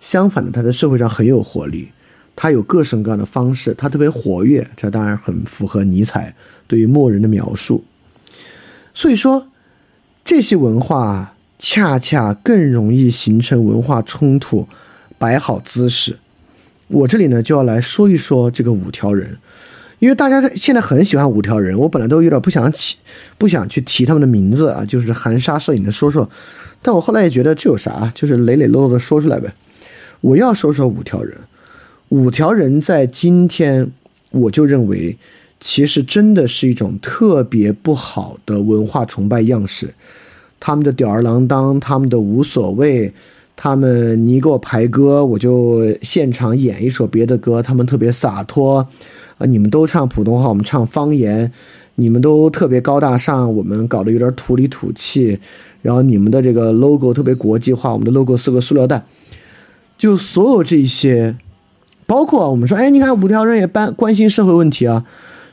相反的，它在社会上很有活力。它有各种各样的方式，它特别活跃，这当然很符合尼采对于默人的描述。所以说，这些文化恰恰更容易形成文化冲突，摆好姿势。我这里呢就要来说一说这个五条人，因为大家现在很喜欢五条人，我本来都有点不想起，不想去提他们的名字啊，就是含沙射影的说说，但我后来也觉得这有啥，就是磊磊落落的说出来呗。我要说说五条人。五条人在今天，我就认为，其实真的是一种特别不好的文化崇拜样式。他们的吊儿郎当，他们的无所谓，他们你给我排歌，我就现场演一首别的歌。他们特别洒脱，啊，你们都唱普通话，我们唱方言。你们都特别高大上，我们搞得有点土里土气。然后你们的这个 logo 特别国际化，我们的 logo 是个塑料袋。就所有这些。包括我们说，哎，你看五条人也关关心社会问题啊，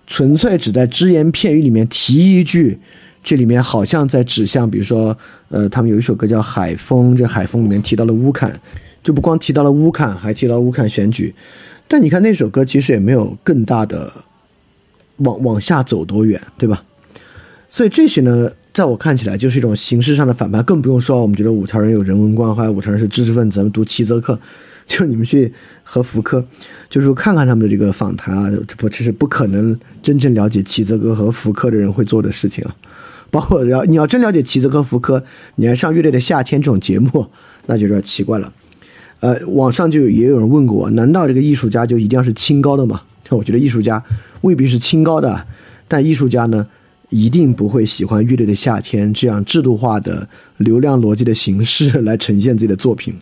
纯粹只在只言片语里面提一句，这里面好像在指向，比如说，呃，他们有一首歌叫《海风》，这《海风》里面提到了乌坎，就不光提到了乌坎，还提到乌坎选举，但你看那首歌其实也没有更大的往往下走多远，对吧？所以这些呢，在我看起来就是一种形式上的反叛，更不用说我们觉得五条人有人文关怀，五条人是知识分子，读齐泽克。就是你们去和福柯，就是看看他们的这个访谈啊，这不这是不可能真正了解齐泽哥和福柯的人会做的事情啊。包括要你要真了解齐泽和福柯，你还上乐队的夏天这种节目，那就有点奇怪了。呃，网上就也有人问过我，难道这个艺术家就一定要是清高的吗？我觉得艺术家未必是清高的，但艺术家呢，一定不会喜欢乐队的夏天这样制度化的流量逻辑的形式来呈现自己的作品。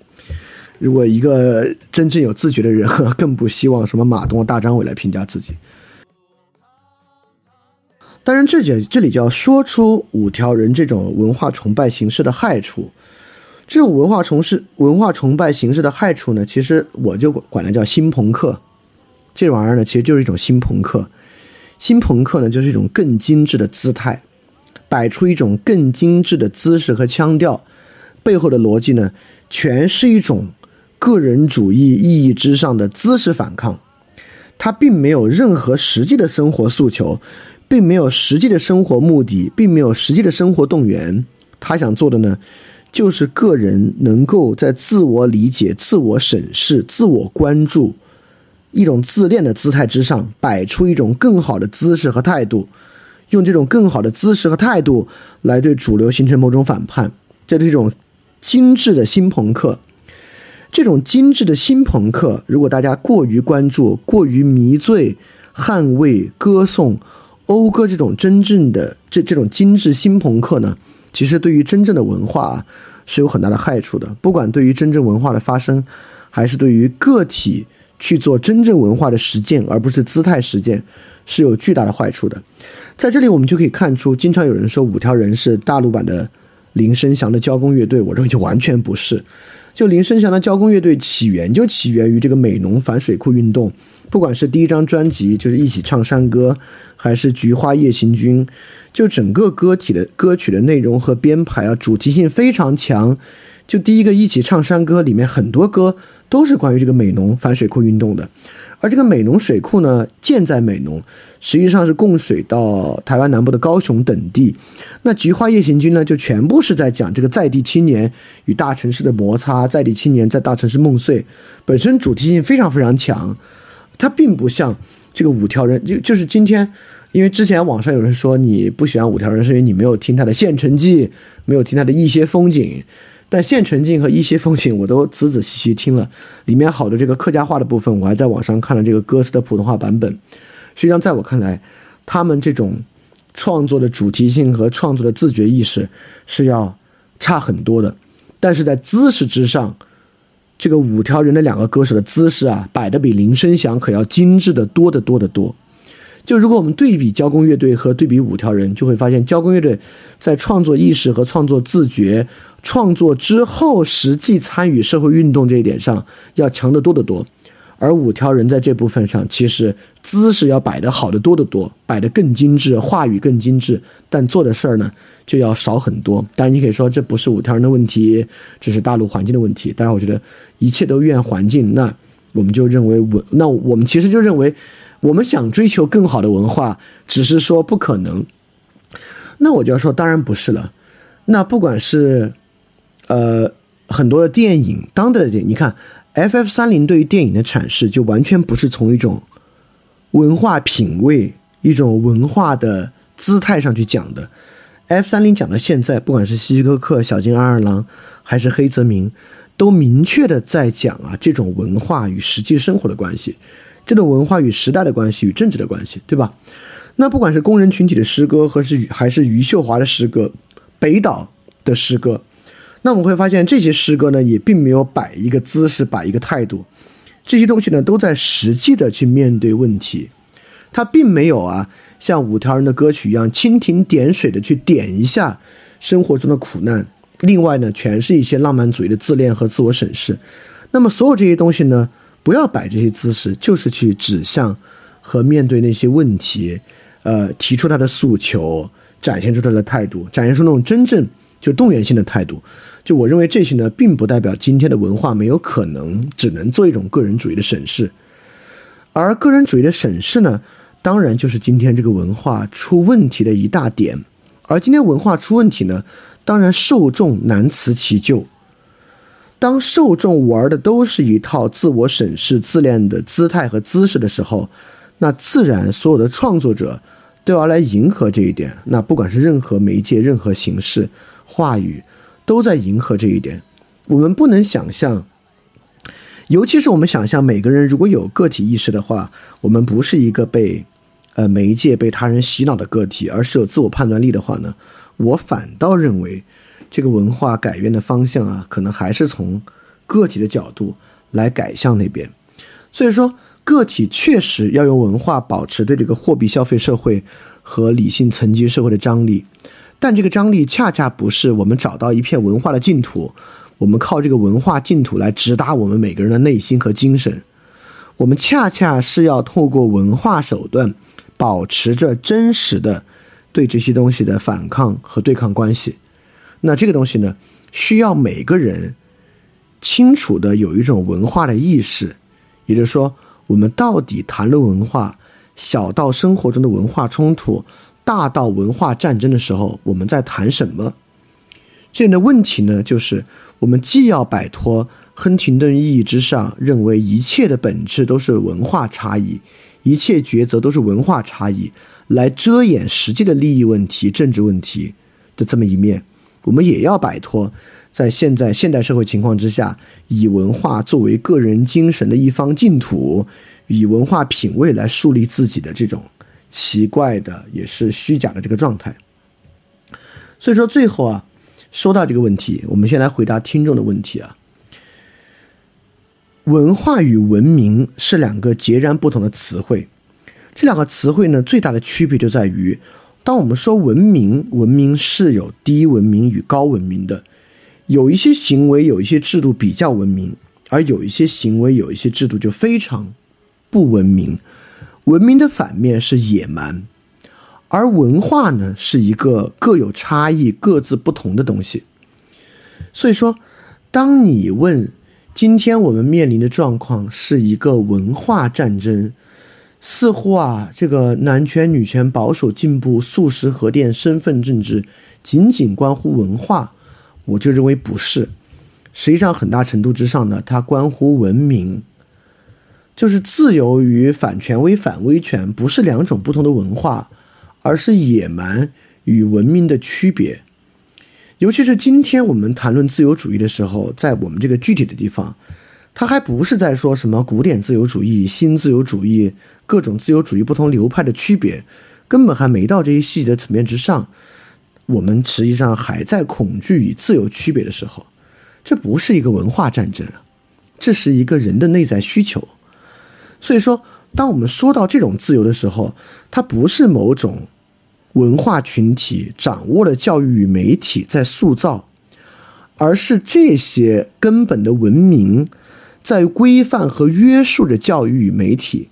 如果一个真正有自觉的人，更不希望什么马东、大张伟来评价自己。当然，这就这里就要说出五条人这种文化崇拜形式的害处。这种文化崇式文化崇拜形式的害处呢，其实我就管它叫新朋克。这玩意儿呢，其实就是一种新朋克。新朋克呢，就是一种更精致的姿态，摆出一种更精致的姿势和腔调，背后的逻辑呢，全是一种个人主义意义之上的姿势反抗。它并没有任何实际的生活诉求。并没有实际的生活目的，并没有实际的生活动员。他想做的呢，就是个人能够在自我理解、自我审视、自我关注一种自恋的姿态之上，摆出一种更好的姿势和态度，用这种更好的姿势和态度来对主流形成某种反叛。这是一种精致的新朋克。这种精致的新朋克，如果大家过于关注、过于迷醉、捍卫、歌颂。讴歌这种真正的这这种精致新朋克呢，其实对于真正的文化啊是有很大的害处的。不管对于真正文化的发生，还是对于个体去做真正文化的实践，而不是姿态实践，是有巨大的坏处的。在这里，我们就可以看出，经常有人说五条人是大陆版的林生祥的交工乐队，我认为就完全不是。就林生祥的交工乐队起源就起源于这个美农反水库运动。不管是第一张专辑，就是一起唱山歌，还是菊花夜行军，就整个歌体的歌曲的内容和编排啊，主题性非常强。就第一个一起唱山歌里面，很多歌都是关于这个美农反水库运动的。而这个美浓水库呢，建在美浓，实际上是供水到台湾南部的高雄等地。那菊花夜行军呢，就全部是在讲这个在地青年与大城市的摩擦，在地青年在大城市梦碎，本身主题性非常非常强。它并不像这个五条人，就就是今天，因为之前网上有人说你不喜欢五条人，是因为你没有听他的《县城记》，没有听他的一些风景。但《县城记》和一些风景我都仔仔细细听了，里面好的这个客家话的部分，我还在网上看了这个歌词的普通话版本。实际上，在我看来，他们这种创作的主题性和创作的自觉意识是要差很多的，但是在姿势之上。这个五条人的两个歌手的姿势啊，摆的比林声祥可要精致的多得多得多。就如果我们对比交工乐队和对比五条人，就会发现交工乐队在创作意识和创作自觉、创作之后实际参与社会运动这一点上要强得多得多。而五条人在这部分上，其实姿势要摆得好得多得多，摆得更精致，话语更精致，但做的事儿呢？就要少很多，当然你可以说这不是五条人的问题，这是大陆环境的问题。当然，我觉得一切都怨环境，那我们就认为我，那我们其实就认为，我们想追求更好的文化，只是说不可能。那我就要说，当然不是了。那不管是呃很多的电影，当代的电影，你看 F F 三零对于电影的阐释，就完全不是从一种文化品味、一种文化的姿态上去讲的。F 三零讲到现在，不管是希区柯克、小津安二郎，还是黑泽明，都明确的在讲啊，这种文化与实际生活的关系，这种文化与时代的关系与政治的关系，对吧？那不管是工人群体的诗歌，和是还是余秀华的诗歌，北岛的诗歌，那我们会发现这些诗歌呢，也并没有摆一个姿势，摆一个态度，这些东西呢，都在实际的去面对问题，它并没有啊。像五条人的歌曲一样，蜻蜓点水的去点一下生活中的苦难。另外呢，全是一些浪漫主义的自恋和自我审视。那么，所有这些东西呢，不要摆这些姿势，就是去指向和面对那些问题，呃，提出他的诉求，展现出他的态度，展现出那种真正就动员性的态度。就我认为这些呢，并不代表今天的文化没有可能只能做一种个人主义的审视，而个人主义的审视呢。当然，就是今天这个文化出问题的一大点，而今天文化出问题呢，当然受众难辞其咎。当受众玩的都是一套自我审视、自恋的姿态和姿势的时候，那自然所有的创作者都要来迎合这一点。那不管是任何媒介、任何形式、话语，都在迎合这一点。我们不能想象，尤其是我们想象每个人如果有个体意识的话，我们不是一个被呃媒介、被他人洗脑的个体，而是有自我判断力的话呢？我反倒认为。这个文化改变的方向啊，可能还是从个体的角度来改向那边。所以说，个体确实要用文化保持对这个货币消费社会和理性层级社会的张力，但这个张力恰恰不是我们找到一片文化的净土，我们靠这个文化净土来直达我们每个人的内心和精神。我们恰恰是要透过文化手段，保持着真实的对这些东西的反抗和对抗关系。那这个东西呢，需要每个人清楚的有一种文化的意识，也就是说，我们到底谈论文化，小到生活中的文化冲突，大到文化战争的时候，我们在谈什么？这样的问题呢，就是我们既要摆脱亨廷顿意义之上认为一切的本质都是文化差异，一切抉择都是文化差异，来遮掩实际的利益问题、政治问题的这么一面。我们也要摆脱在现在现代社会情况之下，以文化作为个人精神的一方净土，以文化品味来树立自己的这种奇怪的也是虚假的这个状态。所以说，最后啊，说到这个问题，我们先来回答听众的问题啊。文化与文明是两个截然不同的词汇，这两个词汇呢，最大的区别就在于。当我们说文明，文明是有低文明与高文明的，有一些行为、有一些制度比较文明，而有一些行为、有一些制度就非常不文明。文明的反面是野蛮，而文化呢是一个各有差异、各自不同的东西。所以说，当你问今天我们面临的状况是一个文化战争。似乎啊，这个男权、女权、保守、进步、素食、核电、身份政治，仅仅关乎文化，我就认为不是。实际上，很大程度之上呢，它关乎文明，就是自由与反权威、反威权，不是两种不同的文化，而是野蛮与文明的区别。尤其是今天我们谈论自由主义的时候，在我们这个具体的地方。它还不是在说什么古典自由主义、新自由主义、各种自由主义不同流派的区别，根本还没到这些细节层面之上。我们实际上还在恐惧与自由区别的时候，这不是一个文化战争，这是一个人的内在需求。所以说，当我们说到这种自由的时候，它不是某种文化群体掌握了教育与媒体在塑造，而是这些根本的文明。在规范和约束着教育与媒体，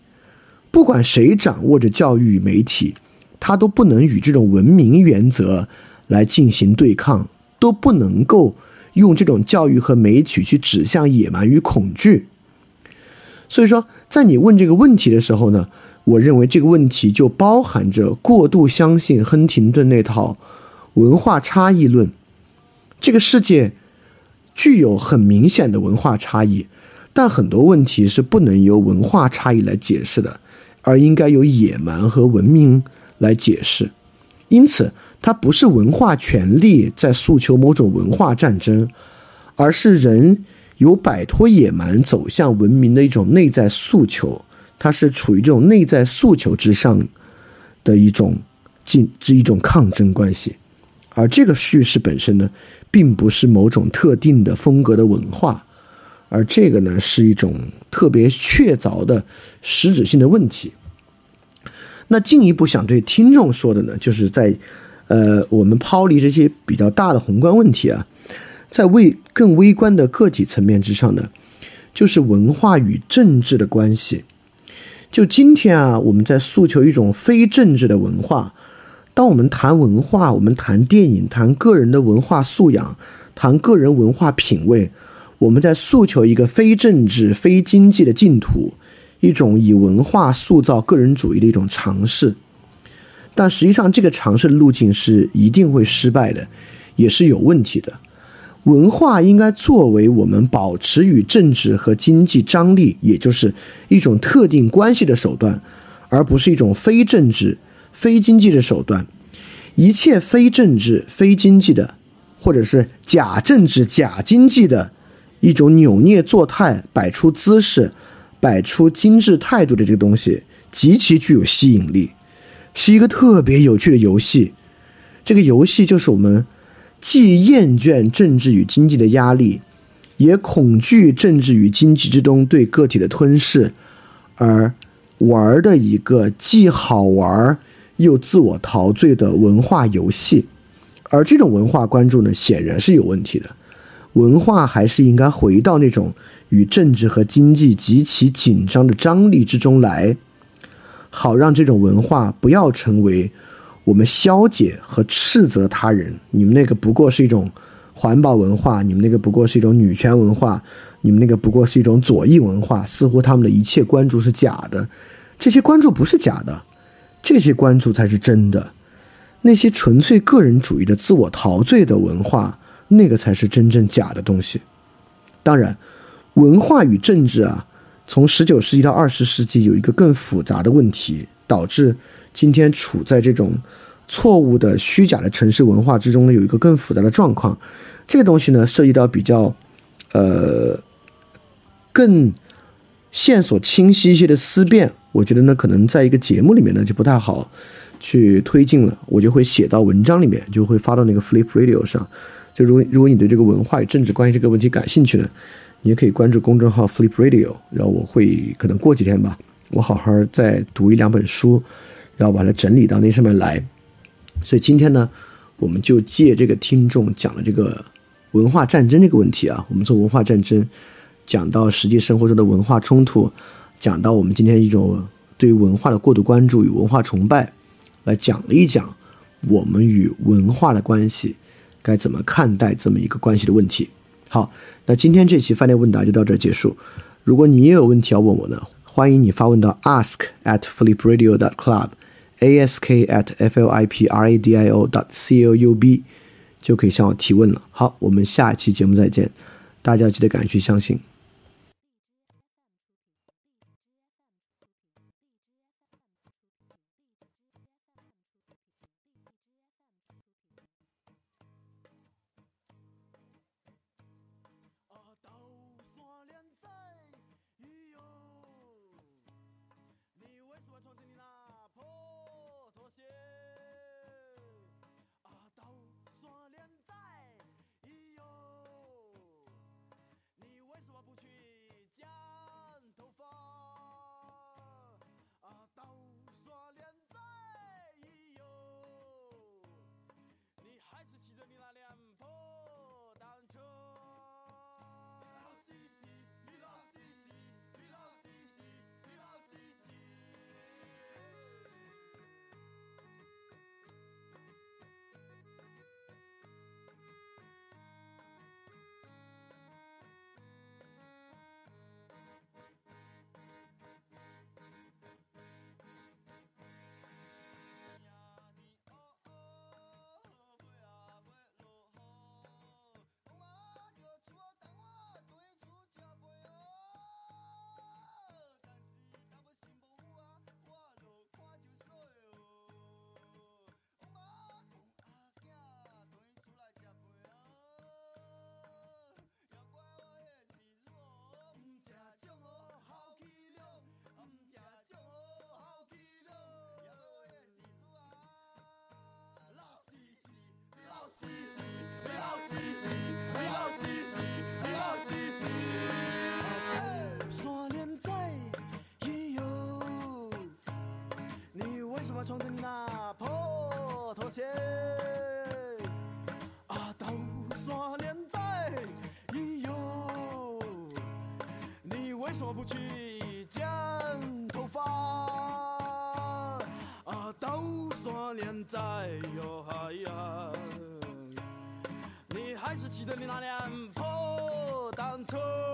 不管谁掌握着教育与媒体，他都不能与这种文明原则来进行对抗，都不能够用这种教育和媒体去指向野蛮与恐惧。所以说，在你问这个问题的时候呢，我认为这个问题就包含着过度相信亨廷顿那套文化差异论。这个世界具有很明显的文化差异。但很多问题是不能由文化差异来解释的，而应该由野蛮和文明来解释。因此，它不是文化权利在诉求某种文化战争，而是人有摆脱野蛮走向文明的一种内在诉求。它是处于这种内在诉求之上的一种进之一种抗争关系。而这个叙事本身呢，并不是某种特定的风格的文化。而这个呢，是一种特别确凿的实质性的问题。那进一步想对听众说的呢，就是在，呃，我们抛离这些比较大的宏观问题啊，在微更微观的个体层面之上呢，就是文化与政治的关系。就今天啊，我们在诉求一种非政治的文化。当我们谈文化，我们谈电影，谈个人的文化素养，谈个人文化品味。我们在诉求一个非政治、非经济的净土，一种以文化塑造个人主义的一种尝试，但实际上这个尝试的路径是一定会失败的，也是有问题的。文化应该作为我们保持与政治和经济张力，也就是一种特定关系的手段，而不是一种非政治、非经济的手段。一切非政治、非经济的，或者是假政治、假经济的一种扭捏作态、摆出姿势、摆出精致态度的这个东西，极其具有吸引力，是一个特别有趣的游戏。这个游戏就是我们。既厌倦政治与经济的压力，也恐惧政治与经济之中对个体的吞噬，而玩的一个既好玩又自我陶醉的文化游戏。而这种文化关注呢，显然是有问题的。文化还是应该回到那种与政治和经济极其紧张的张力之中来，好让这种文化不要成为。我们消解和斥责他人，你们那个不过是一种环保文化，你们那个不过是一种女权文化，你们那个不过是一种左翼文化，似乎他们的一切关注是假的。这些关注不是假的，这些关注才是真的。那些纯粹个人主义的自我陶醉的文化，那个才是真正假的东西。当然，文化与政治啊，从十九世纪到二十世纪有一个更复杂的问题，导致。今天处在这种错误的、虚假的城市文化之中呢，有一个更复杂的状况。这个东西呢，涉及到比较呃更线索清晰一些的思辨。我觉得呢，可能在一个节目里面呢，就不太好去推进了。我就会写到文章里面，就会发到那个 Flip Radio 上。就如果如果你对这个文化与政治关系这个问题感兴趣呢，你也可以关注公众号 Flip Radio。然后我会可能过几天吧，我好好再读一两本书。然后把它整理到那上面来，所以今天呢，我们就借这个听众讲的这个文化战争这个问题啊，我们从文化战争讲到实际生活中的文化冲突，讲到我们今天一种对文化的过度关注与文化崇拜，来讲了一讲我们与文化的关系该怎么看待这么一个关系的问题。好，那今天这期饭店问答就到这结束。如果你也有问题要问我呢，欢迎你发问到 ask at flipradio dot club。ask at flipradio dot coub 就可以向我提问了。好，我们下期节目再见，大家记得敢去相信。破拖鞋，啊，都说连在，咿哟，你为什么不去剪头发？啊，都说连在哟嗨呀，你还是骑着你那辆破单车。